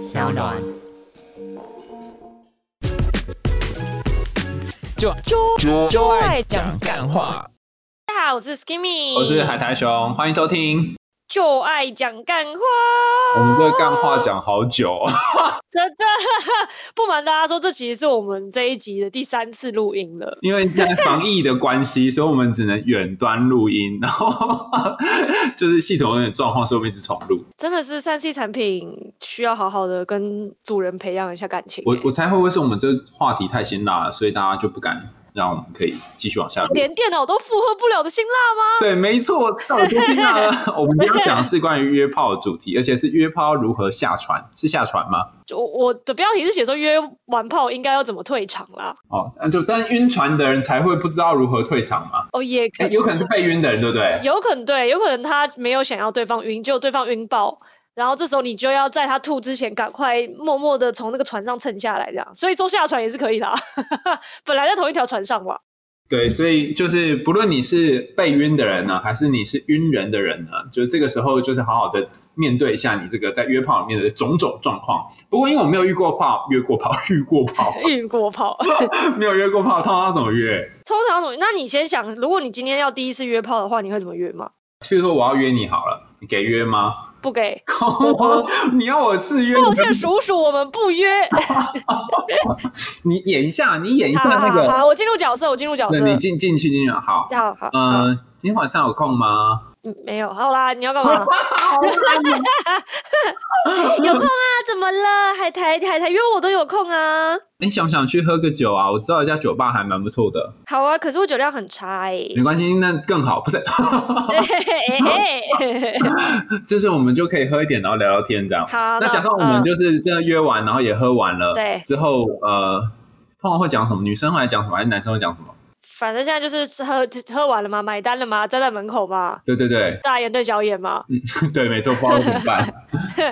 小暖。就就就爱讲干话。大家好，我是 Skimmy，我是海苔熊，欢迎收听。就爱讲干话。我们这干话讲好久，真的 不瞒大家说，这其实是我们这一集的第三次录音了。因为现在防疫的关系，所以我们只能远端录音，然后 就是系统有点状况，所以我们一直重录。真的是三 C 产品需要好好的跟主人培养一下感情。我我猜会不会是我们这话题太辛辣了，所以大家就不敢。让我们可以继续往下。连电脑都负荷不了的辛辣吗？对，没错，到底多辛辣呢？我们今天讲的是关于约炮的主题，而且是约炮如何下船？是下船吗？我我的标题是写说约完炮应该要怎么退场啦。哦，那就但晕船的人才会不知道如何退场嘛。哦，也可有可能是被晕的人，对不对？有可能对，有可能他没有想要对方晕，就对方晕爆。然后这时候你就要在他吐之前，赶快默默的从那个船上蹭下来，这样。所以坐下船也是可以的，本来在同一条船上嘛。对，所以就是不论你是被晕的人呢，还是你是晕人的人呢，就是这个时候就是好好的面对一下你这个在约炮里面的种种状况。不过因为我没有遇过炮，约过炮，遇过炮，遇过炮，没有约过炮，通常怎么约？通常怎么？那你先想，如果你今天要第一次约炮的话，你会怎么约吗？譬如说我要约你好了，你给约吗？不给 你要我自约？抱歉，叔叔，我们不约。你演一下，你演一下那个。好，我进入角色，我进入角色。你进进去进去，好。好好。嗯，今天晚上有空吗？没有，好啦，你要干嘛？有空啊？怎么了？海苔海苔约我都有空啊。你想不想去喝个酒啊？我知道一家酒吧还蛮不错的。好啊，可是我酒量很差哎。没关系，那更好，不是？就是我们就可以喝一点，然后聊聊天这样。好，那假设我们就是真的约完，然后也喝完了，对，之后呃，通常会讲什么？女生会讲什么？还是男生会讲什么？反正现在就是喝喝完了吗？买单了吗？站在门口吗？对对对，大眼对小眼嘛？嗯，对，没错，不知道怎么办。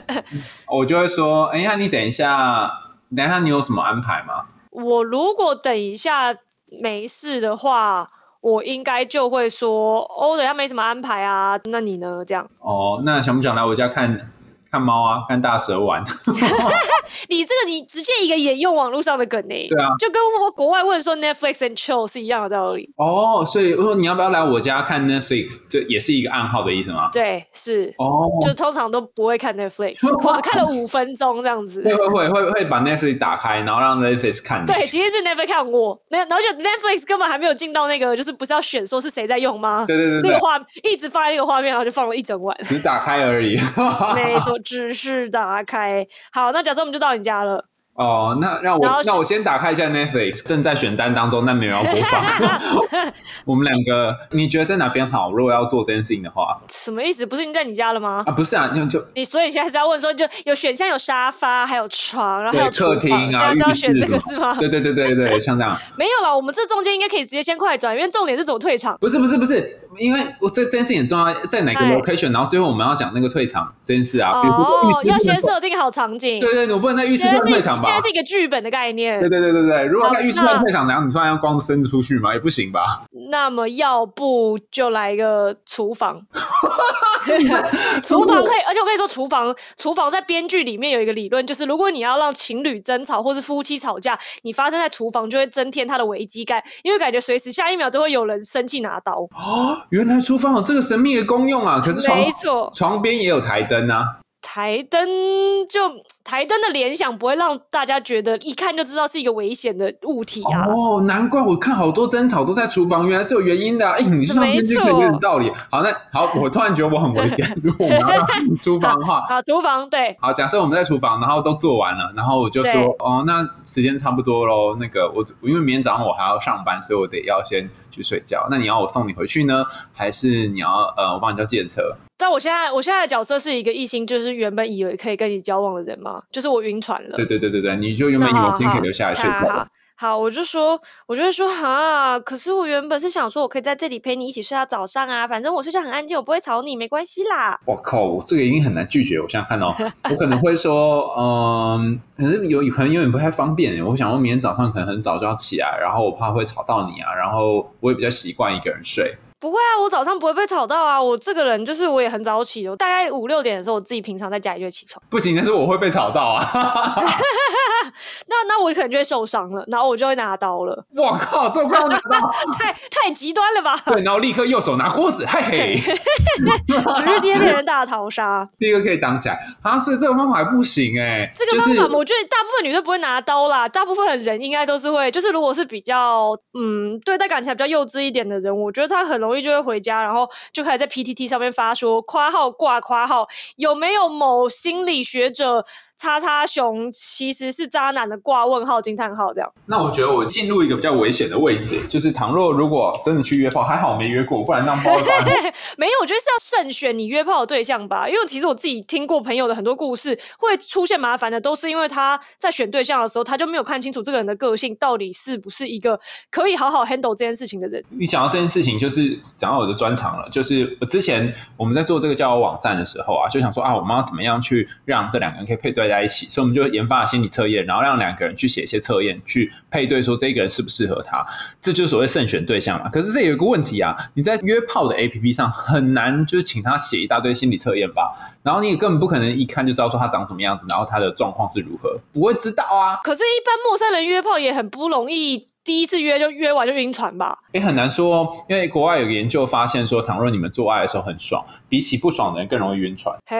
我就会说，哎呀，你等一下，等一下，你有什么安排吗？我如果等一下没事的话，我应该就会说，哦，等下没什么安排啊。那你呢？这样？哦，那想不想来我家看？看猫啊，看大蛇玩。你这个你直接一个沿用网络上的梗呢？对啊，就跟我国外问说 Netflix and chill 是一样的道理。哦，所以我说你要不要来我家看 Netflix，这也是一个暗号的意思吗？对，是。哦，就通常都不会看 Netflix，我只看了五分钟这样子。会会会会把 Netflix 打开，然后让 Netflix 看。对，其实是 Netflix 看我，那而且 Netflix 根本还没有进到那个，就是不是要选说是谁在用吗？对对对，那个画一直放在那个画面，然后就放了一整晚。只打开而已。没错。只是打开，好，那假设我们就到你家了。哦，那让我那我先打开一下 Netflix，正在选单当中，但没有要播放。我们两个，你觉得在哪边好？如果要做这件事情的话，什么意思？不是已经在你家了吗？啊，不是啊，就就你，所以现在是要问说，就有选项有沙发，还有床，然后还有客厅啊，现在是要选这个是吗？对对对对对，像这样。没有了，我们这中间应该可以直接先快转，因为重点是怎么退场。不是不是不是，因为我这这件事情很重要，在哪个 location，然后最后我们要讲那个退场这件事啊。哦，要先设定好场景。对对，我不能在浴室退场吧？现在是一个剧本的。概念对对对对对，如果在浴室外退场，怎样？你突然要光着身子出去吗？也不行吧。那么要不就来一个厨房，厨房可以，而且我跟你说，厨房厨房在编剧里面有一个理论，就是如果你要让情侣争吵或是夫妻吵架，你发生在厨房就会增添它的危机感，因为感觉随时下一秒都会有人生气拿刀。哦，原来厨房有这个神秘的功用啊！可是床没错，床边也有台灯啊。台灯就台灯的联想不会让大家觉得一看就知道是一个危险的物体啊！哦，难怪我看好多争吵都在厨房，原来是有原因的。哎，你说编剧可以有点道理。好，那好，我突然觉得我很危险。如 果我们要厨房的话，好，厨房对。好，假设我们在厨房，然后都做完了，然后我就说，哦，那时间差不多喽。那个我因为明天早上我还要上班，所以我得要先去睡觉。那你要我送你回去呢，还是你要呃我帮你叫计程车？但我现在，我现在的角色是一个异性，就是原本以为可以跟你交往的人吗？就是我晕船了。对对对对对，你就原本以为今天可以留下来睡觉。好，我就说，我就会说，哈，可是我原本是想说，我可以在这里陪你一起睡到早上啊，反正我睡觉很安静，我不会吵你，没关系啦。我靠，这个已经很难拒绝。我现在看到，我可能会说，嗯，可是有可能有点不太方便。我想，我明天早上可能很早就要起来，然后我怕会吵到你啊，然后我也比较习惯一个人睡。不会啊，我早上不会被吵到啊。我这个人就是我也很早起的，大概五六点的时候，我自己平常在家里就会起床。不行，但是我会被吵到啊。那那我可能就会受伤了，然后我就会拿刀了。我靠，这么快要拿刀，太太极端了吧？对，然后立刻右手拿锅子，嘿嘿，直接被人大逃杀。第一个可以挡起来啊，所以这个方法还不行哎、这个方法，我觉得大部分女生不会拿刀啦，大部分的人应该都是会，就是如果是比较嗯对待感情比较幼稚一点的人，我觉得他很容容易就会回家，然后就开始在 PTT 上面发说夸号挂夸号有没有某心理学者叉叉熊其实是渣男的挂问号惊叹号这样。那我觉得我进入一个比较危险的位置，就是倘若如果真的去约炮，还好没约过，不然那包会发现没有，我觉得是要慎选你约炮的对象吧，因为其实我自己听过朋友的很多故事，会出现麻烦的，都是因为他在选对象的时候，他就没有看清楚这个人的个性到底是不是一个可以好好 handle 这件事情的人。你讲到这件事情，就是讲到我的专长了。就是我之前我们在做这个交友网站的时候啊，就想说啊，我们要怎么样去让这两个人可以配对在一起，所以我们就研发了心理测验，然后让两个人去写一些测验，去配对说这个人适不适合他，这就是所谓慎选对象嘛。可是这有一个问题啊，你在约炮的 APP 上很难就是请他写一大堆心理测验吧，然后你也根本不可能一看就知道说他长什么样子，然后他的状况是如何，不会知道啊。可是，一般陌生人约炮也很不容易，第一次约就约完就晕船吧？也很难说，因为国外有个研究发现说，倘若你们做爱的时候很爽，比起不爽的人更容易晕船。嘿，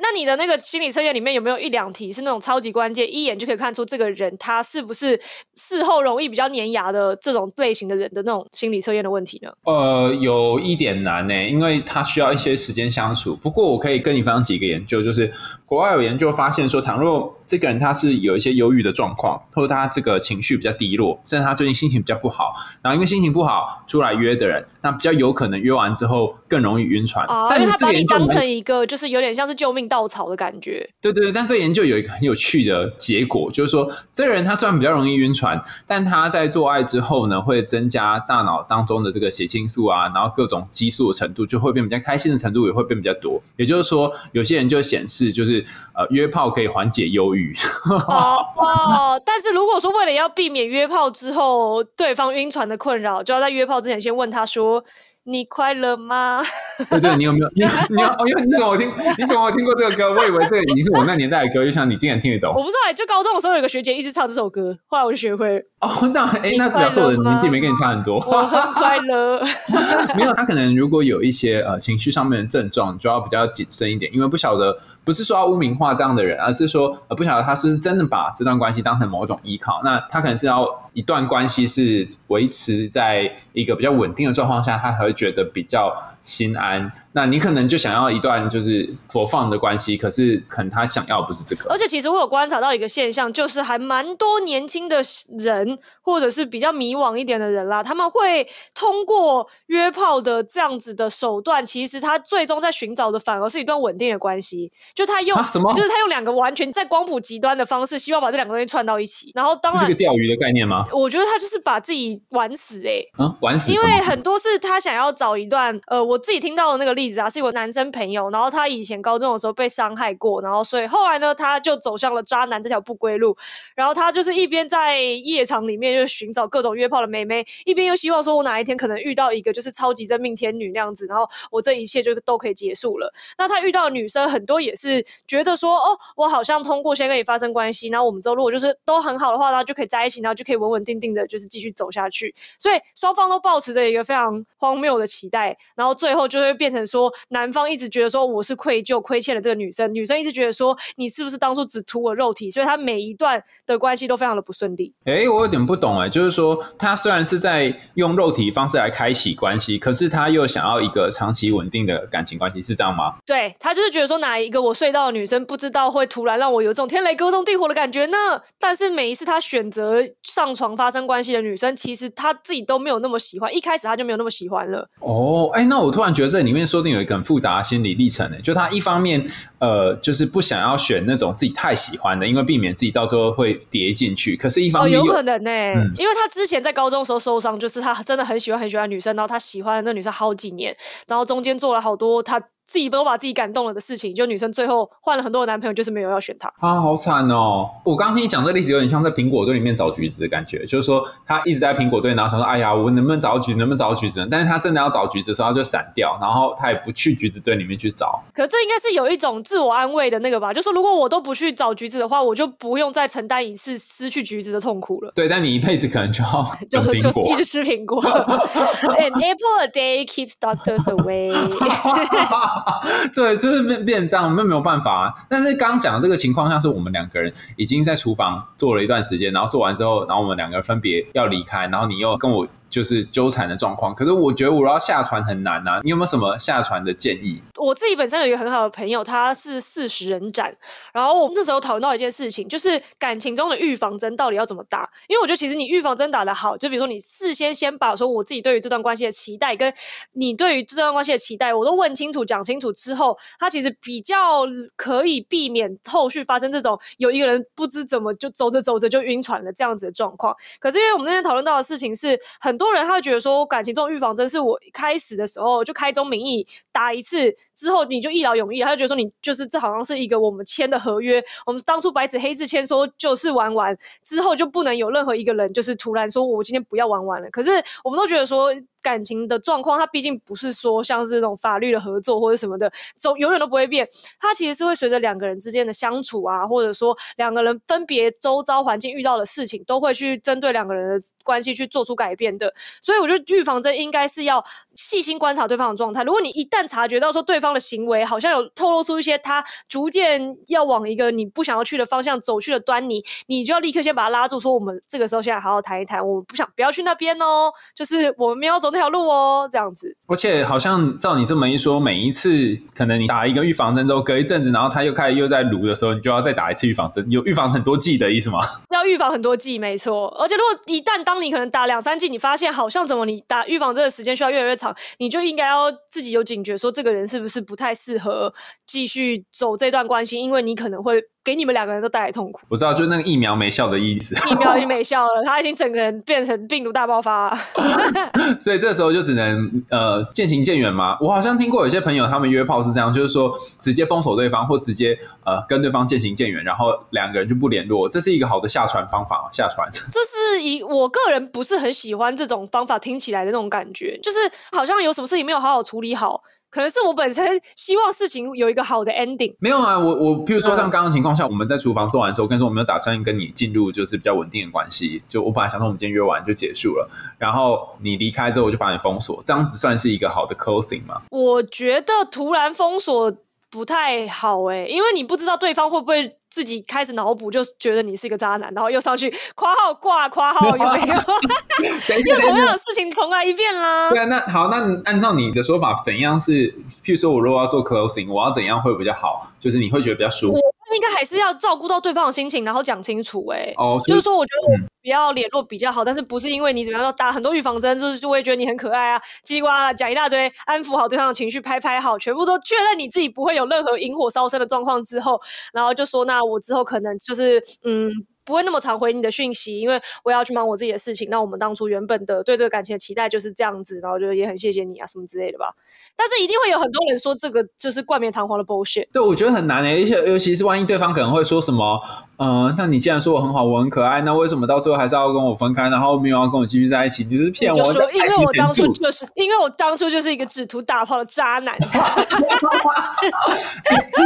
那你的那个心理测验里面有没有一两题是那种超级关键，一眼就可以看出这个人他是不是事后容易比较粘牙的这种类型的人的那种心理测验的问题呢？呃，有一点难呢、因为他需要一些时间相处。不过我可以跟你分享几个研究，就是国外有研究发现说，倘若这个人他是有一些忧郁的状况，或者他这个情绪比较低落，甚至他最近心情比较不好，然后因为心情不好出来约的人，那比较有可能约完之后更容易晕船。哦，但是他把你当成一个就是有点像是救命稻草的感觉。对对对，但这个研究有一个很有趣的结果，就是说，这个人他虽然比较容易晕船，但他在做爱之后呢，会增加大脑当中的这个血清素啊，然后各种激素的程度就会变比较开心的程度也会变比较多。也就是说，有些人就显示就是呃，约炮可以缓解忧郁。哦哦，但是如果说为了要避免约炮之后对方晕船的困扰，就要在约炮之前先问他说：“你快乐吗？”对对，你有没有？你你有？哦，因为你怎么有听？你怎么有听过这个歌？我以为这个已经是我那年代的歌，就像你竟然听得懂我。不知道欸，就高中的时候有个学姐一直唱这首歌，后来我就学会了。哦，那哎，那表示我的年纪没跟你差很多。我很快乐。没有，他可能如果有一些呃情绪上面的症状，就要比较谨慎一点，因为不晓得不是说要污名化这样的人，而是说呃不晓得他是不是真的把这段关系当成某种依靠。那他可能是要一段关系是维持在一个比较稳定的状况下，他才会觉得比较心安。那你可能就想要一段就是佛放的关系，可是可能他想要的不是这个。而且其实我有观察到一个现象，就是还蛮多年轻的人，或者是比较迷惘一点的人啦，他们会通过约炮的这样子的手段，其实他最终在寻找的反而是一段稳定的关系。就他用啊什么就是他用两个完全在光谱极端的方式，希望把这两个东西串到一起。然后当然这是个，钓鱼的概念吗？我觉得他就是把自己玩死诶、嗯，玩死因为很多是他想要找一段，呃，我自己听到的那个例子啊，是有男生朋友，然后他以前高中的时候被伤害过，然后所以后来呢，他就走向了渣男这条不归路，然后他就是一边在夜场里面就寻找各种约炮的妹妹，一边又希望说我哪一天可能遇到一个就是超级真命天女那样子，然后我这一切就都可以结束了。那他遇到的女生很多也是觉得说，哦，我好像通过先跟你发生关系，然后我们之后如果就是都很好的话，然后就可以在一起，然后就可以稳稳定定的，就是继续走下去。所以双方都保持着一个非常荒谬的期待，然后最后就会变成说，男方一直觉得说我是愧疚、亏欠了这个女生，女生一直觉得说你是不是当初只图我肉体，所以他每一段的关系都非常的不顺利。哎，我有点不懂哎，就是说他虽然是在用肉体方式来开启关系，可是他又想要一个长期稳定的感情关系，是这样吗？对他就是觉得说哪一个我睡到的女生不知道会突然让我有这种天雷勾动地火的感觉呢？但是每一次他选择上床发生关系的女生，其实他自己都没有那么喜欢，一开始他就没有那么喜欢了。哦，哎，那我突然觉得这里面说不定有一个很复杂的心理历程呢，就他一方面呃，就是不想要选那种自己太喜欢的，因为避免自己到最后会跌进去，可是一方哦，面又、有可能呢、嗯。因为他之前在高中的时候受伤，就是他真的很喜欢很喜欢女生，然后他喜欢了那女生好几年，然后中间做了好多他自己都把自己感动了的事情，就女生最后换了很多的男朋友，就是没有要选他。啊，好惨哦！我刚听你讲这个例子，有点像在苹果队里面找橘子的感觉，就是说他一直在苹果队，然后想说，哎呀，我能不能找到橘子，能不能找到橘子呢？但是他真的要找橘子的时候，他就闪掉，然后他也不去橘子队里面去找。可这应该是有一种自我安慰的那个吧，就是如果我都不去找橘子的话，我就不用再承担一次失去橘子的痛苦了。对，但你一辈子可能就要 就就一。直吃苹果。An apple a day keeps doctors away。对，就是变变成这样，我们没有办法、啊。但是刚刚讲的这个情况，像是我们两个人已经在厨房做了一段时间，然后做完之后，然后我们两个人分别要离开，然后你又跟我就是纠缠的状况。可是我觉得我要下船很难啊，你有没有什么下船的建议？我自己本身有一个很好的朋友，他是四十人斩，然后我们那时候讨论到一件事情，就是感情中的预防针到底要怎么打？因为我觉得其实你预防针打得好，就比如说你事先先把说我自己对于这段关系的期待，跟你对于这段关系的期待，我都问清楚、讲清楚之后，他其实比较可以避免后续发生这种有一个人不知怎么就走着走着就晕船了这样子的状况。可是因为我们那天讨论到的事情是，很多人他会觉得说感情这种预防针是我开始的时候就开宗明义打一次之后你就一劳永逸，他就觉得说你就是这好像是一个我们签的合约，我们当初白纸黑字签说就是玩玩之后就不能有任何一个人就是突然说我今天不要玩玩了。可是我们都觉得说。感情的状况，它毕竟不是说像是那种法律的合作或者什么的，总永远都不会变。它其实是会随着两个人之间的相处啊，或者说两个人分别周遭环境遇到的事情，都会去针对两个人的关系去做出改变的。所以我觉得预防针应该是要细心观察对方的状态。如果你一旦察觉到说对方的行为好像有透露出一些他逐渐要往一个你不想要去的方向走去的端倪，你就要立刻先把他拉住，说我们这个时候现在好好谈一谈，我们不想不要去那边哦，就是我们没有走那条路哦，这样子。而且好像照你这么一说，每一次可能你打一个预防针之后，隔一阵子，然后他又开始又在撸的时候，你就要再打一次预防针，有预防很多剂的意思吗？要预防很多剂，没错。而且如果一旦当你可能打两三剂，你发现好像怎么你打预防针的时间需要越来越长，你就应该要自己有警觉，说这个人是不是不太适合继续走这段关系，因为你可能会给你们两个人都带来痛苦。我知道，就那个疫苗没效的意思。疫苗已经没效了，他已经整个人变成病毒大爆发。所以这时候就只能呃渐行渐远嘛。我好像听过有些朋友他们约炮是这样，就是说直接封锁对方，或直接呃跟对方渐行渐远，然后两个人就不联络，这是一个好的下船方法。下船，这是以我个人不是很喜欢这种方法，听起来的那种感觉，就是好像有什么事情没有好好处理好。可能是我本身希望事情有一个好的 ending。没有啊，我我譬如说像刚刚情况下，我们在厨房做完之后，跟说我没有打算跟你进入就是比较稳定的关系，就我本来想说我们今天约完就结束了，然后你离开之后我就把你封锁，这样子算是一个好的 closing 吗？我觉得突然封锁不太好诶、因为你不知道对方会不会自己开始脑补，就觉得你是一个渣男，然后又上去括号挂括号有没有？又同样的。事情重来一遍啦对。啊，那好，那你按照你的说法，怎样是？譬如说，我如果要做 closing，我要怎样会比较好？就是你会觉得比较舒服应该还是要照顾到对方的心情，然后讲清楚、欸。哦。就是说，我觉得我不要联络比较好，但是不是因为你怎么样要打很多预防针，就是我也觉得你很可爱啊，叽里呱啦讲一大堆，安抚好对方的情绪，拍拍好，全部都确认你自己不会有任何引火烧身的状况之后，然后就说，那我之后可能就是嗯。不会那么常回你的讯息，因为我要去忙我自己的事情。那我们当初原本的对这个感情的期待就是这样子，然后就也很谢谢你啊什么之类的吧。但是一定会有很多人说这个就是冠冕堂皇的 bullshit。对，我觉得很难诶，而且尤其是万一对方可能会说什么，嗯、那你既然说我很好，我很可爱，那为什么到最后还是要跟我分开，然后没有要跟我继续在一起？你就是骗我，就说，因为我当初就是，因为我当初就是一个只图打炮的渣男。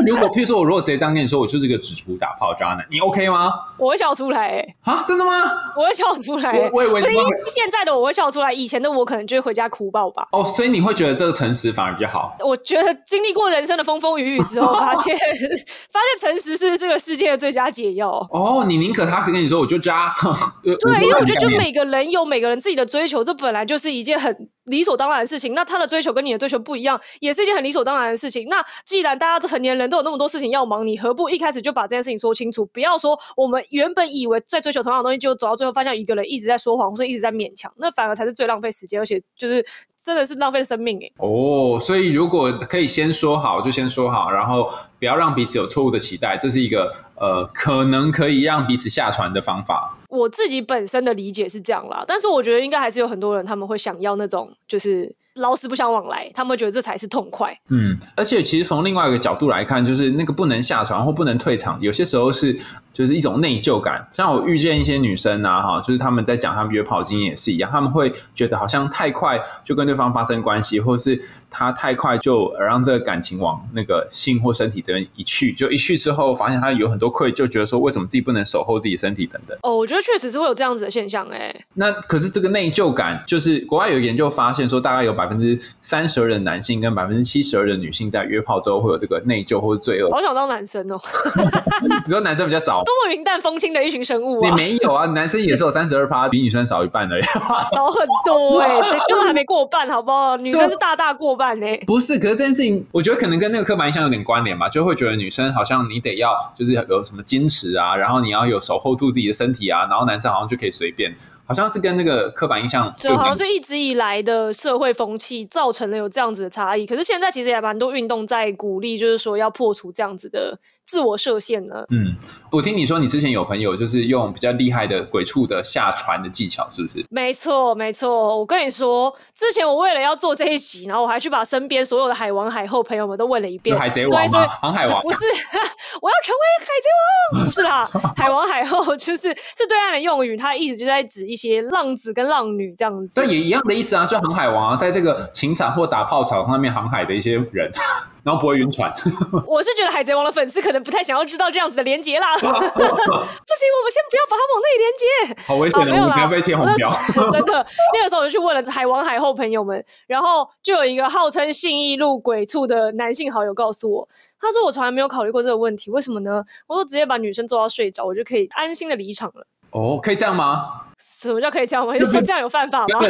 如果譬如说，我如果直接这样跟你说，我就是一个只图打炮的渣男，你 OK 吗？我会笑出来、欸，啊，真的吗？我会笑出来、欸。我我以现在的我会笑出来，以前的我可能就会回家哭爆吧。哦，所以你会觉得这个诚实反而比较好。我觉得经历过人生的风风雨雨之后，发现 发现诚实是这个世界的最佳解药。哦，你宁可他跟你说我就加，对对，因为我觉得就每个人有每个人自己的追求，这本来就是一件很理所当然的事情。那他的追求跟你的追求不一样，也是一件很理所当然的事情。那既然大家都成年人都有那么多事情要忙，你何不一开始就把这件事情说清楚？不要说我们原本以为在追求同样的东西，就走到最后发现一个人一直在说谎，或者一直在勉强，那反而才是最浪费时间，而且就是真的是浪费生命哎、哦，所以如果可以先说好，就先说好，然后不要让彼此有错误的期待，这是一个呃可能可以让彼此下船的方法。我自己本身的理解是这样啦，但是我觉得应该还是有很多人他们会想要那种就是老死不相往来，他们觉得这才是痛快。嗯，而且其实从另外一个角度来看，就是那个不能下床或不能退场，有些时候是就是一种内疚感。像我遇见一些女生啊，哈，就是他们在讲他们约炮经验也是一样，他们会觉得好像太快就跟对方发生关系，或是他太快就让这个感情往那个性或身体这边一去，就一去之后发现他有很多愧疚，觉得说为什么自己不能守候自己身体等等。哦，我觉得确实是会有这样子的现象，哎，那可是这个内疚感，就是国外有研究发现说，大概有百分之三十二的男性跟百分之七十二的女性在约炮之后会有这个内疚或者罪恶。好想当男生哦，你说男生比较少，多么云淡风轻的一群生物你啊，没有啊？男生也是有三十二趴，比女生少一半而已。少很多哎，这根本还没过半，好不好？女生是大大过半哎。不是，可是这件事情，我觉得可能跟那个刻板印象有点关联吧，就会觉得女生好像你得要就是有什么矜持啊，然后你要有守候住自己的身体啊，然后男生好像就可以随便，好像是跟那个刻板印象就好像是一直以来的社会风气造成了有这样子的差异，可是现在其实也蛮多运动在鼓励，就是说要破除这样子的自我设限呢。嗯，我听你说你之前有朋友就是用比较厉害的鬼畜的下船的技巧，是不是？没错，没错。我跟你说，之前我为了要做这一集，然后我还去把身边所有的海王海后朋友们都问了一遍。有海贼王吗？航海王不是，我要成为海贼王，不是啦。海王海后就是是对岸的用语，它意思就在指一些浪子跟浪女这样子。那也一样的意思啊，就航海王啊，在这个情场或打炮场上面航海的一些人，然后不会晕船。我是觉得海贼王的粉丝可能不太想要知道这样子的连接啦。不行，我们先不要把它往那里连接。好危险的，我们不要被贴红标。真的，那个时候我就去问了海王海后朋友们，然后就有一个号称信义路鬼畜的男性好友告诉我，他说我从来没有考虑过这个问题，为什么呢？我说直接把女生做到睡着，我就可以安心的离场了。哦，可以这样吗？什么叫可以这样吗？你说这样有犯法吗？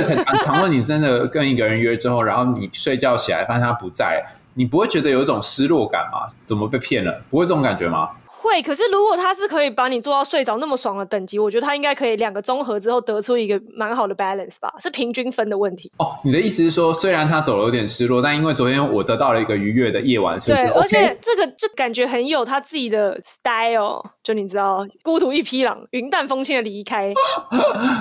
倘若 你真的跟一个人约之后，然后你睡觉起来发现他不在，你不会觉得有一种失落感吗？怎么被骗了？不会这种感觉吗？会，可是如果他是可以把你做到睡着那么爽的等级，我觉得他应该可以两个综合之后得出一个蛮好的 balance 吧，是平均分的问题。哦，你的意思是说，虽然他走了有点失落，但因为昨天我得到了一个愉悦的夜晚，对，是而且这个就感觉很有他自己的 style，就你知道，孤独一匹狼，云淡风轻的离开，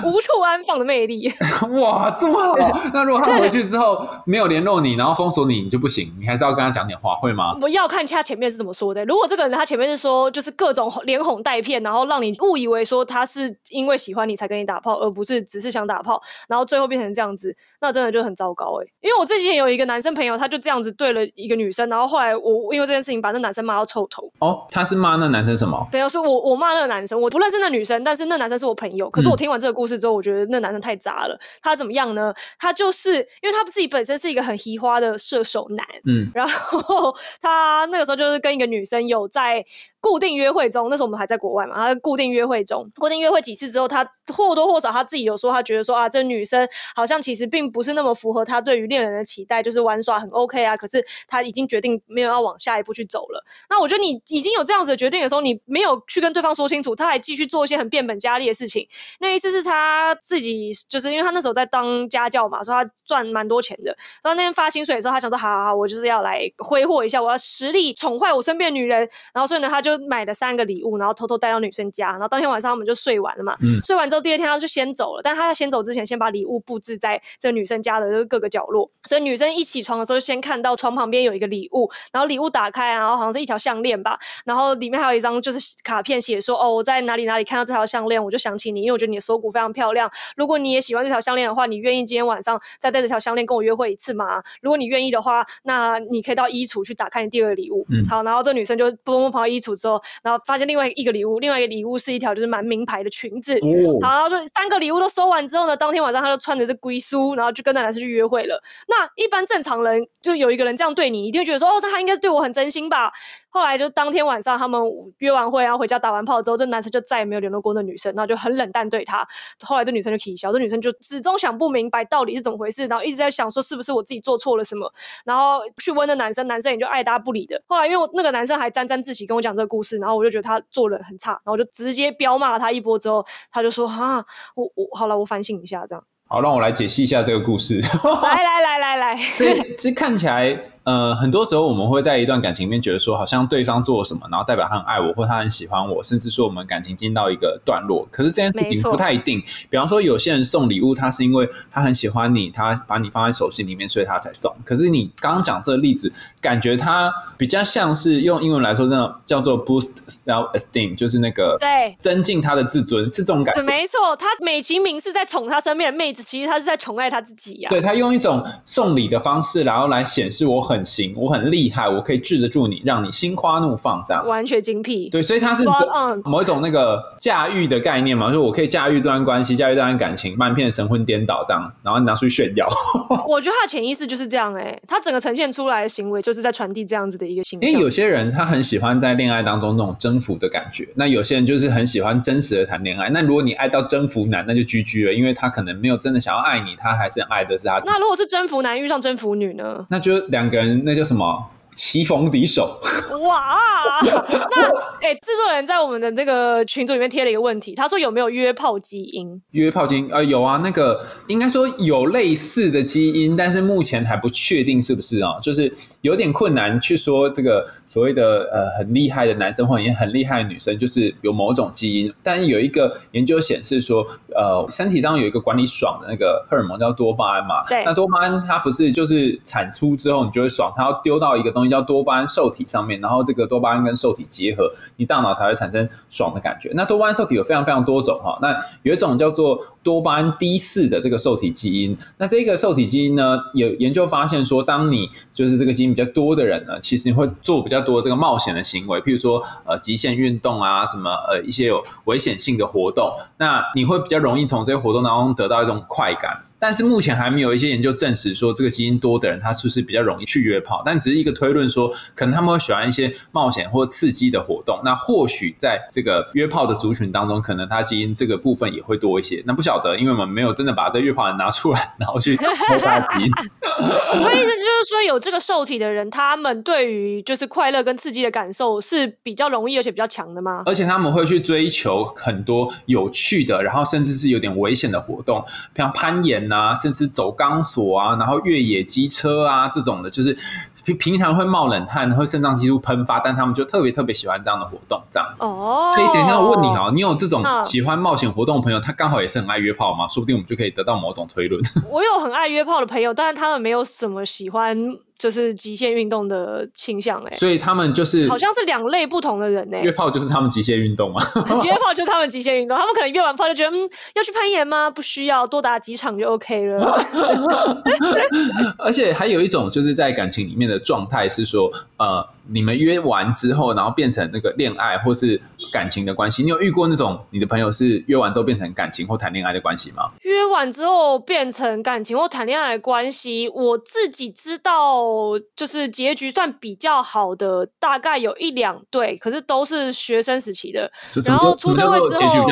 无处安放的魅力。哇，这么好！那如果他回去之后没有联络你，然后封锁你，你就不行，你还是要跟他讲点话，会吗？我要看他前面是怎么说的。如果这个人他前面是说，就是各种连哄带骗，然后让你误以为说他是因为喜欢你才跟你打炮，而不是只是想打炮，然后最后变成这样子，那真的就很糟糕哎。因为我之前有一个男生朋友，他就这样子对了一个女生，然后后来我因为这件事情把那男生骂到臭头。哦，他是骂那男生什么？比如说我我骂那个男生，我不认识那女生，但是那男生是我朋友。可是我听完这个故事之后，我觉得那男生太渣了。他怎么样呢？他就是因为他自己本身是一个很奇花的射手男，嗯，然后 他那个时候就是跟一个女生有在固定约会中，那时候我们还在国外嘛，他固定约会中，固定约会几次之后，他或多或少他自己有说，他觉得说啊，这女生好像其实并不是那么符合他对于恋人的期待，就是玩耍很 OK 啊，可是他已经决定没有要往下一步去走了。那我觉得你已经有这样子的决定的时候，你没有去跟对方说清楚，他还继续做一些很变本加厉的事情。那一次是他自己就是因为他那时候在当家教嘛，说他赚蛮多钱的。然后那天发薪水的时候，他想说，好好好，我就是要来挥霍一下，我要实力宠坏我身边的女人。然后所以呢，他就买了三个礼物，然后偷偷带到女生家。然后当天晚上他们就睡完了嘛，嗯睡完之后第二天他就先走了。但他在先走之前，先把礼物布置在这女生家的各个角落。所以女生一起床的时候，先看到床旁边有一个礼物，然后礼物打开，然后好像是一条项链吧，然后里面还有一张就是卡片，写说哦，我在哪里哪里看到这条项链，我就想起你，因为我觉得你的锁骨非常漂亮。如果你也喜欢这条项链的话，你愿意今天晚上再带这条项链跟我约会一次吗？如果你愿意的话，那你可以到衣橱去打开你第二个礼物。嗯好，然后这女生就蹦蹦跑到衣橱之后，然后发现另外一个礼物，另外一个礼物是一条就是蛮名牌的裙子。然后就三个礼物都收完之后呢，当天晚上他就穿着这龟书，然后就跟那男生去约会了。那一般正常人就有一个人这样对你，一定会觉得说，哦，他应该对我很真心吧。后来就当天晚上他们约完会，然后回家打完炮之后，这男生就再也没有联络过那女生，然后就很冷淡对她。后来这女生就起笑，这女生就始终想不明白到底是怎么回事，然后一直在想说是不是我自己做错了什么，然后去问那男生，男生也就爱答不理的。后来因为我那个男生还沾沾自喜跟我讲这个故事，然后我就觉得他做人很差，然后我就直接彪骂他一波之后，他就说啊，我我好了，我反省一下这样。好，让我来解析一下这个故事。来来来来来，这 看起来呃，很多时候我们会在一段感情里面觉得说，好像对方做了什么，然后代表他很爱我，或他很喜欢我，甚至说我们感情进到一个段落。可是这件事情不太一定。比方说，有些人送礼物，他是因为他很喜欢你，他把你放在手心里面，所以他才送。可是你刚刚讲这个例子，感觉他比较像是用英文来说，真的叫做 boost self esteem，就是那个对增进他的自尊，是这种感觉。没错，他美其名是在宠他身边的妹子，其实他是在宠爱他自己呀。对他用一种送礼的方式，然后来显示我很行，我很厉害，我可以治得住你，让你心花怒放，这样完全精辟。对，所以他是某一种那个驾驭的概念嘛，说我可以驾驭这段关系，驾驭这段感情，半片神魂颠倒这样，然后你拿出去炫耀。我觉得他的潜意识就是这样，哎，他整个呈现出来的行为就是在传递这样子的一个形象。因为有些人他很喜欢在恋爱当中那种征服的感觉，那有些人就是很喜欢真实的谈恋爱。那如果你爱到征服男，那就居居了，因为他可能没有真的想要爱你，他还是爱的是他。那如果是征服男遇上征服女呢？那就两个人，那叫什么？棋逢敌手，哇！那哎，制作人在我们的那个群组里面贴了一个问题，他说有没有约炮基因？约炮基因啊，有啊，那个应该说有类似的基因，但是目前还不确定是不是啊，就是有点困难去说这个所谓的呃很厉害的男生或者很厉害的女生，就是有某种基因。但是有一个研究显示说，呃，身体上有一个管理爽的那个荷尔蒙叫多巴胺嘛，对，那多巴胺它不是就是产出之后你就会爽，它要丢到一个东西。叫多巴胺受体上面，然后这个多巴胺跟受体结合，你大脑才会产生爽的感觉。那多巴胺受体有非常非常多种哈，那有一种叫做多巴胺 D 四的这个受体基因。那这个受体基因呢，有研究发现说，当你就是这个基因比较多的人呢，其实你会做比较多这个冒险的行为，譬如说呃极限运动啊，什么呃一些有危险性的活动，那你会比较容易从这些活动当中得到一种快感。但是目前还没有一些研究证实说这个基因多的人他是不是比较容易去约炮，但只是一个推论说，可能他们会喜欢一些冒险或刺激的活动。那或许在这个约炮的族群当中，可能他基因这个部分也会多一些。那不晓得，因为我们没有真的把这约炮人拿出来，然后去 基因。所以意思就是说，有这个受体的人，他们对于就是快乐跟刺激的感受是比较容易而且比较强的吗？而且他们会去追求很多有趣的，然后甚至是有点危险的活动，像攀岩。啊，甚至走钢索啊，然后越野机车啊，这种的，就是平平常会冒冷汗，会肾脏激素喷发，但他们就特别特别喜欢这样的活动，这样。哦，可以等一下我问你啊，你有这种喜欢冒险活动的朋友，他刚好也是很爱约炮吗？说不定我们就可以得到某种推论。我有很爱约炮的朋友，但是他们没有什么喜欢。就是极限运动的倾向哎，所以他们就是好像是两类不同的人哎。约炮就是他们极限运动吗？约炮就是他们极限运动，他们可能约完炮就觉得嗯，要去攀岩吗？不需要，多打几场就 OK 了。而且还有一种就是在感情里面的状态是说呃。你们约完之后，然后变成那个恋爱或是感情的关系，你有遇过那种你的朋友是约完之后变成感情或谈恋爱的关系吗？约完之后变成感情或谈恋爱的关系，我自己知道，就是结局算比较好的，大概有一两对，可是都是学生时期的。然后出社会之后，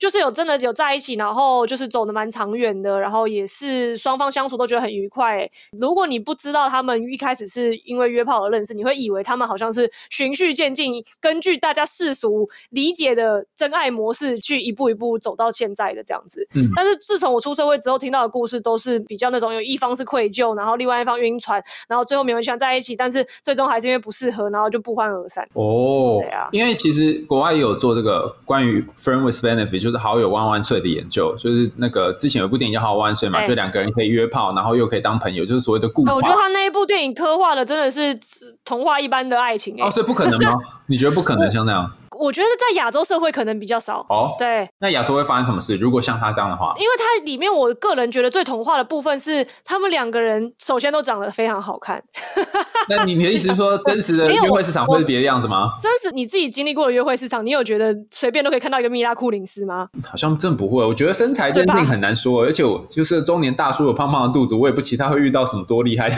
就是有真的有在一起，然后就是走的蛮长远的，然后也是双方相处都觉得很愉快。如果你不知道他们一开始是因为约炮而认识，你会以为他。他们好像是循序渐进，根据大家世俗理解的真爱模式去一步一步走到现在的这样子。嗯，但是自从我出社会之后，听到的故事都是比较那种有一方是愧疚，然后另外一方晕船，然后最后勉为其难在一起，但是最终还是因为不适合，然后就不欢而散。哦，对啊，因为其实国外也有做这个关于 friend with benefit，就是好友万万岁的研究，就是那个之前有部电影叫《好友万万岁》嘛，就两个人可以约炮，然后又可以当朋友，就是所谓的固。我觉得他那一部电影刻画的真的是童话一般。的爱情哦，所以不可能吗？你觉得不可能像那样？我觉得在亚洲社会可能比较少哦。对，那亚洲会发生什么事？如果像他这样的话，因为他里面我个人觉得最童话的部分是他们两个人首先都长得非常好看。那你你的意思是说，真实的约会市场会是别的样子吗？真实你自己经历过的约会市场，你有觉得随便都可以看到一个蜜拉库林斯吗？好像真不会。我觉得身材认定很难说，而且我就是中年大叔有胖胖的肚子，我也不期待会遇到什么多厉害的。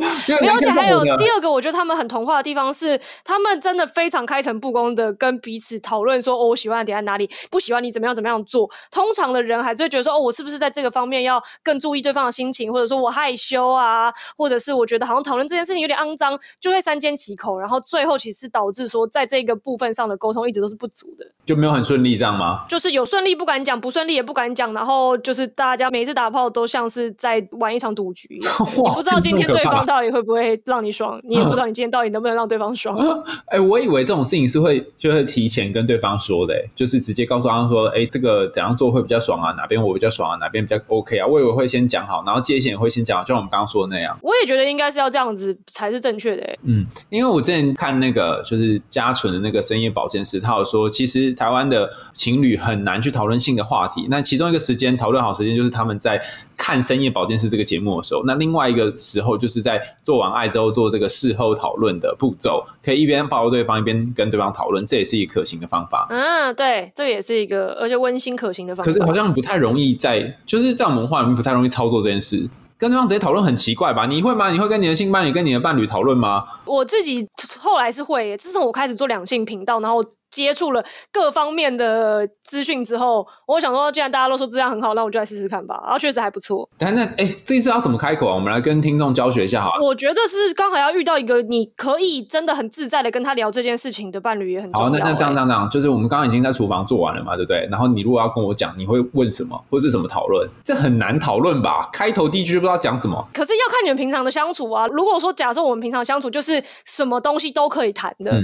没有，而且还有第二个，我觉得他们很童话的地方是，他们真的非常开诚布公的跟彼此讨论说，哦，我喜欢的点在哪里，不喜欢你怎么样怎么样做。通常的人还是会觉得说，哦，我是不是在这个方面要更注意对方的心情，或者说我害羞啊，或者是我觉得好像讨论这件事情有点肮脏，就会三缄其口，然后最后其实导致说，在这个部分上的沟通一直都是不足的。就没有很顺利这样吗？就是有顺利不敢讲，不顺利也不敢讲，然后就是大家每次打炮都像是在玩一场赌局一样，你不知道今天对方到底会不会让你爽，你也不知道你今天到底能不能让对方爽。哎，我以为这种事情是会就会提前跟对方说的，就是直接告诉他说，哎，这个怎样做会比较爽啊？哪边我比较爽啊？哪边比较 OK 啊？我以为会先讲好，然后界限也会先讲好，就像我们刚刚说的那样。我也觉得应该是要这样子才是正确的。嗯，因为我之前看那个就是嘉纯的那个深夜保健室，他有说，其实台湾的情侣很难去讨论性的话题。那其中一个时间讨论好时间，就是他们在看深夜保健室这个节目的时候。那另外一个时候，就是在做完爱之后做这个事后讨论的步骤，可以一边抱对方，一边跟对方讨论，这也是一个可行的方法。嗯，对，这也是一个而且温馨可行的方法。可是好像不太容易在，就是在文化里面不太容易操作这件事。跟对方直接讨论很奇怪吧？你会吗？你会跟你的性伴侣、跟你的伴侣讨论吗？我自己后来是会，自从我开始做两性频道，然后。接触了各方面的资讯之后，我想说，既然大家都说质量很好，那我就来试试看吧。然后确实还不错。但那哎，这一次要怎么开口啊？我们来跟听众教学一下好了。我觉得是刚好要遇到一个你可以真的很自在的跟他聊这件事情的伴侣也很重要。好，那那这样这样这样，就是我们刚刚已经在厨房做完了嘛，对不对？然后你如果要跟我讲，你会问什么，或者是怎么讨论？这很难讨论吧？开头第一句就不知道讲什么。可是要看你们平常的相处啊。如果说假设我们平常相处就是什么东西都可以谈的。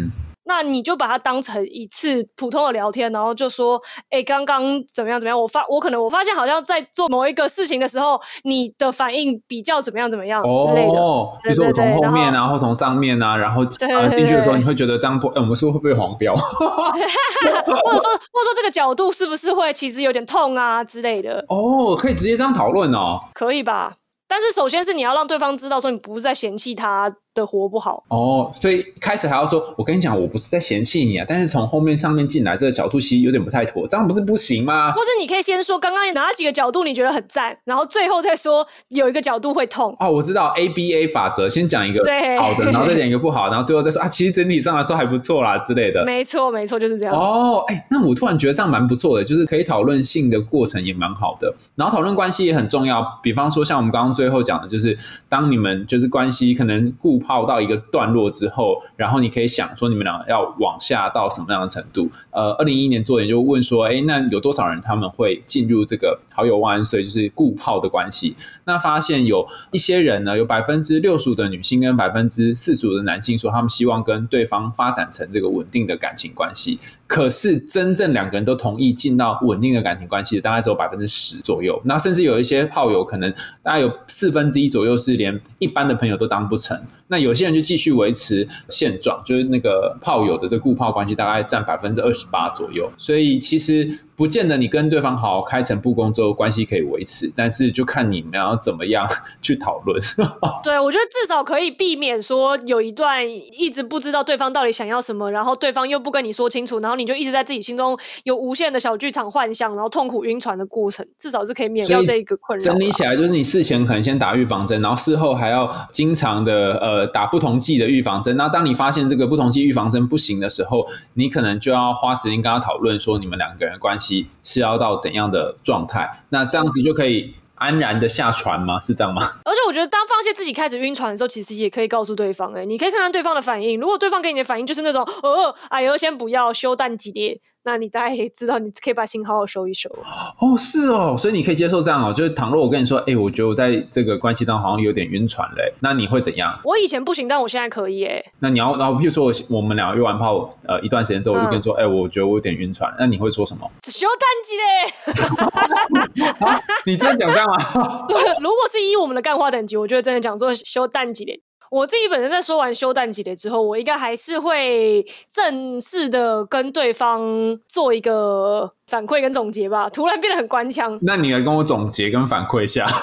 那你就把它当成一次普通的聊天，然后就说：“哎，刚刚怎么样？怎么样？我发我可能我发现好像在做某一个事情的时候，你的反应比较怎么样？怎么样之类的。比如说我从后面啊，或从上面啊，然后进去的时候，你会觉得这样不？哎，我们是会不会黄标？或者说，或者说这个角度是不是会其实有点痛啊之类的？哦，可以直接这样讨论哦，可以吧？但是首先是你要让对方知道说你不是在嫌弃他。的活不好哦，所以开始还要说，我跟你讲，我不是在嫌弃你啊，但是从后面上面进来这个角度其实有点不太妥，这样不是不行吗？或是你可以先说刚刚有哪几个角度你觉得很赞，然后最后再说有一个角度会痛。哦，我知道 A B A 法则，先讲一个好的，然后再讲一个不好，然后最后再说啊，其实整体上来说还不错啦之类的。没错，没错，就是这样。哦，哎，那我突然觉得这样蛮不错的，就是可以讨论性的过程也蛮好的，然后讨论关系也很重要。比方说像我们刚刚最后讲的，就是当你们就是关系可能固泡到一个段。落之后，然后你可以想说，你们俩要往下到什么样的程度？呃，二零一一年做研究问说，哎，那有多少人他们会进入这个好友万岁，就是固炮的关系？那发现有一些人呢，有百分之六十五的女性跟百分之四十五的男性说，他们希望跟对方发展成这个稳定的感情关系。可是真正两个人都同意进到稳定的感情关系，大概只有百分之十左右。那甚至有一些炮友，可能大概有四分之一左右是连一般的朋友都当不成。那有些人就继续维持现状，就是那个炮友的这固炮关系，大概占百分之二十八左右。所以其实。不见得你跟对方好好开诚布公之后关系可以维持，但是就看你们要怎么样 去讨论。对，我觉得至少可以避免说有一段一直不知道对方到底想要什么，然后对方又不跟你说清楚，然后你就一直在自己心中有无限的小剧场幻想，然后痛苦晕船的过程，至少是可以免掉这一个困扰。整理起来就是你事前可能先打预防针，然后事后还要经常的呃打不同剂的预防针。那当你发现这个不同剂预防针不行的时候，你可能就要花时间跟他讨论说你们两个人关系。是要到怎样的状态？那这样子就可以安然的下船吗？是这样吗？而且我觉得，当发现自己开始晕船的时候，其实也可以告诉对方，哎，你可以看看对方的反应。如果对方给你的反应就是那种，呃，哎呦，先不要休淡季烈。那你大概知道，你可以把心好好收一收。哦，是哦，所以你可以接受这样哦。就是倘若我跟你说，哎，我觉得我在这个关系当中好像有点晕船嘞，那你会怎样？我以前不行，但我现在可以哎。那你要，然后譬如说，我我们两个约完炮，呃，一段时间之后，我就跟你说，哎，我觉得我有点晕船，那你会说什么？休淡季嘞！你真的讲这样吗？如果是以我们的干话等级，我觉得真的讲说修淡季嘞。我自己本身在说完休淡季的之后，我应该还是会正式的跟对方做一个。反馈跟总结吧，突然变得很官腔。那你来跟我总结跟反馈一下。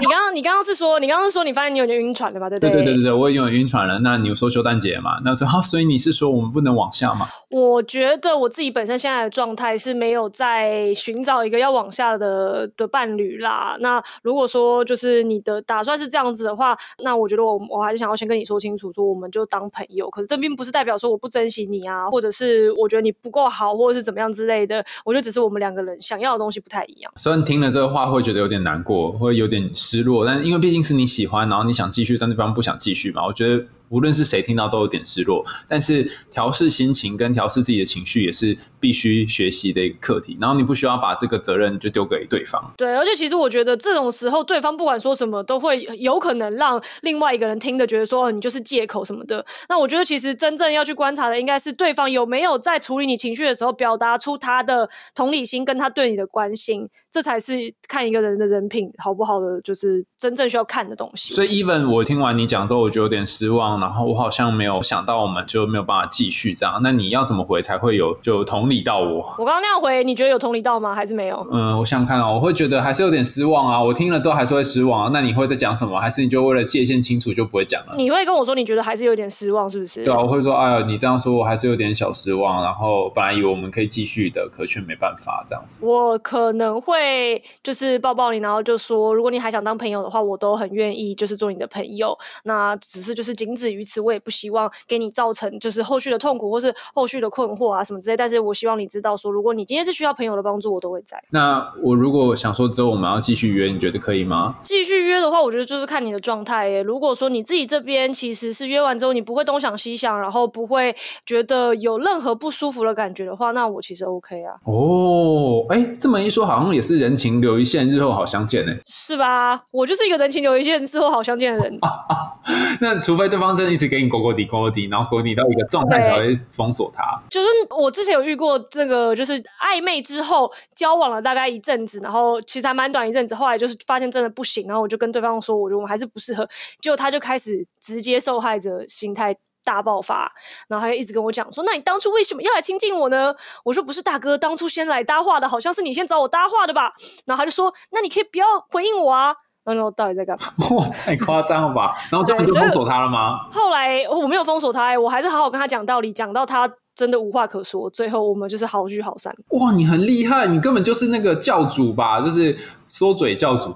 你刚刚你刚刚是说，你刚刚是说你发现你有点晕船了吧？对对对对对对，我已经有晕船了。那你说休诞节嘛？那说好，所以你是说我们不能往下吗？我觉得我自己本身现在的状态是没有在寻找一个要往下的的伴侣啦。那如果说就是你的打算是这样子的话，那我觉得我我还是想要先跟你说清楚，说我们就当朋友。可是这并不是代表说我不珍惜你啊，或者是我觉得你不够好，或者是怎么样子。类的，我觉得只是我们两个人想要的东西不太一样。虽然听了这个话会觉得有点难过，会有点失落，但是因为毕竟是你喜欢，然后你想继续，但对方不想继续嘛，我觉得无论是谁听到都有点失落。但是调试心情跟调试自己的情绪也是必须学习的一个课题。然后你不需要把这个责任就丢给对方。对，而且其实我觉得这种时候，对方不管说什么，都会有可能让另外一个人听的觉得说你就是借口什么的。那我觉得其实真正要去观察的，应该是对方有没有在处理你情绪的时候，表达出他的同理心跟他对你的关心，这才是看一个人的人品好不好的，就是真正需要看的东西。所以，even 我听完你讲之后，我就有点失望，然后我好像没有想到，我们就没有办法继续这样。那你要怎么回才会有就同理到我？我刚刚那样回，你觉得有同理到吗？还是没有？嗯，我想想看啊，我会觉得还是有点失望啊。我听了之后还是会失望啊。那你会在讲什么？还是你就为了界限清楚就不会讲了？你会跟我说你觉得还是有点失望，是不是？对啊，我会说，哎呀，你这样说我还是有点小失望。然后本来以为我们可以继续的，可却没办法这样子。我可能会就是抱抱你，然后就说，如果你还想当朋友的话，我都很愿意，就是做你的朋友。那只是就是仅止于此，我也不希望给你造成就是后续的痛苦或是后续的困惑啊什么之类。但是我希望你知道，说如果你今天是需要朋友的帮助，我都会在。那我如果想说之后我们要继续约，你觉得可以吗？继续约的话，我觉得就是看你的状态耶。如果说你自己这边其实是约完之后，你不会东想西想，然后不会觉得有任何不舒服的感觉的话，那我其实 OK 啊。哦，哎，这么一说，好像也是人情留一线，日后好相见呢，是吧？我就是一个人情留一线，日后好相见的人。那除非对方真的一直给你勾勾底勾勾底，然后勾你到一个状态才会封锁他。就是我之前有遇过这个，就是暧昧之后交往了大概一阵子，然后其实还蛮短一阵子，后来就是发现真的不行，然后我就跟对方说，我觉得我们还是不适合，结果他就开始直接受害者心态。大爆发，然后他就一直跟我讲说：“那你当初为什么要来亲近我呢？”我说：“不是大哥当初先来搭话的，好像是你先找我搭话的吧？”然后他就说：“那你可以不要回应我啊。”然后我到底在干嘛？哇，太夸张了吧！然后这样就封锁他了吗？后来我没有封锁他，我还是好好跟他讲道理，讲到他真的无话可说，最后我们就是好聚好散。哇，你很厉害，你根本就是那个教主吧？就是。缩嘴教主，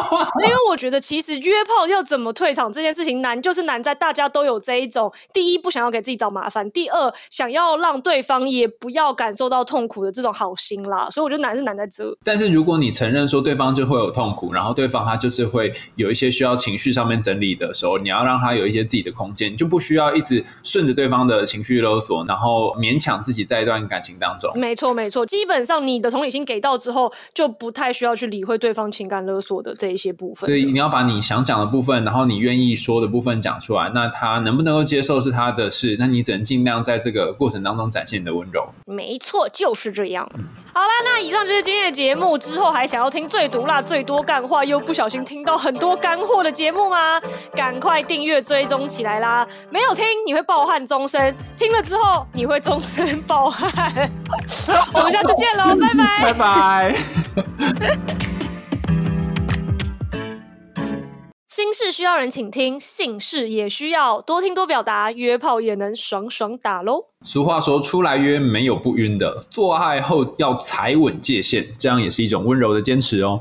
因为我觉得其实约炮要怎么退场这件事情难，就是难在大家都有这一种：第一，不想要给自己找麻烦；第二，想要让对方也不要感受到痛苦的这种好心啦。所以我觉得难是难在这。但是如果你承认说对方就会有痛苦，然后对方他就是会有一些需要情绪上面整理的时候，你要让他有一些自己的空间，你就不需要一直顺着对方的情绪勒索，然后勉强自己在一段感情当中。没错，没错，基本上你的同理心给到之后，就不太需要去理会对。对方情感勒索的这一些部分，所以你要把你想讲的部分，然后你愿意说的部分讲出来。那他能不能够接受是他的事，那你只能尽量在这个过程当中展现你的温柔。没错，就是这样。好啦，那以上就是今天的节目。之后还想要听最毒辣、最多干话，又不小心听到很多干货的节目吗？赶快订阅追踪起来啦！没有听你会暴汗终身，听了之后你会终身暴汗。我们下次见喽，拜拜，拜拜。心事需要人倾听，性事也需要多听多表达，约炮也能爽爽打喽。俗话说，出来约没有不晕的，做爱后要踩稳界限，这样也是一种温柔的坚持哦。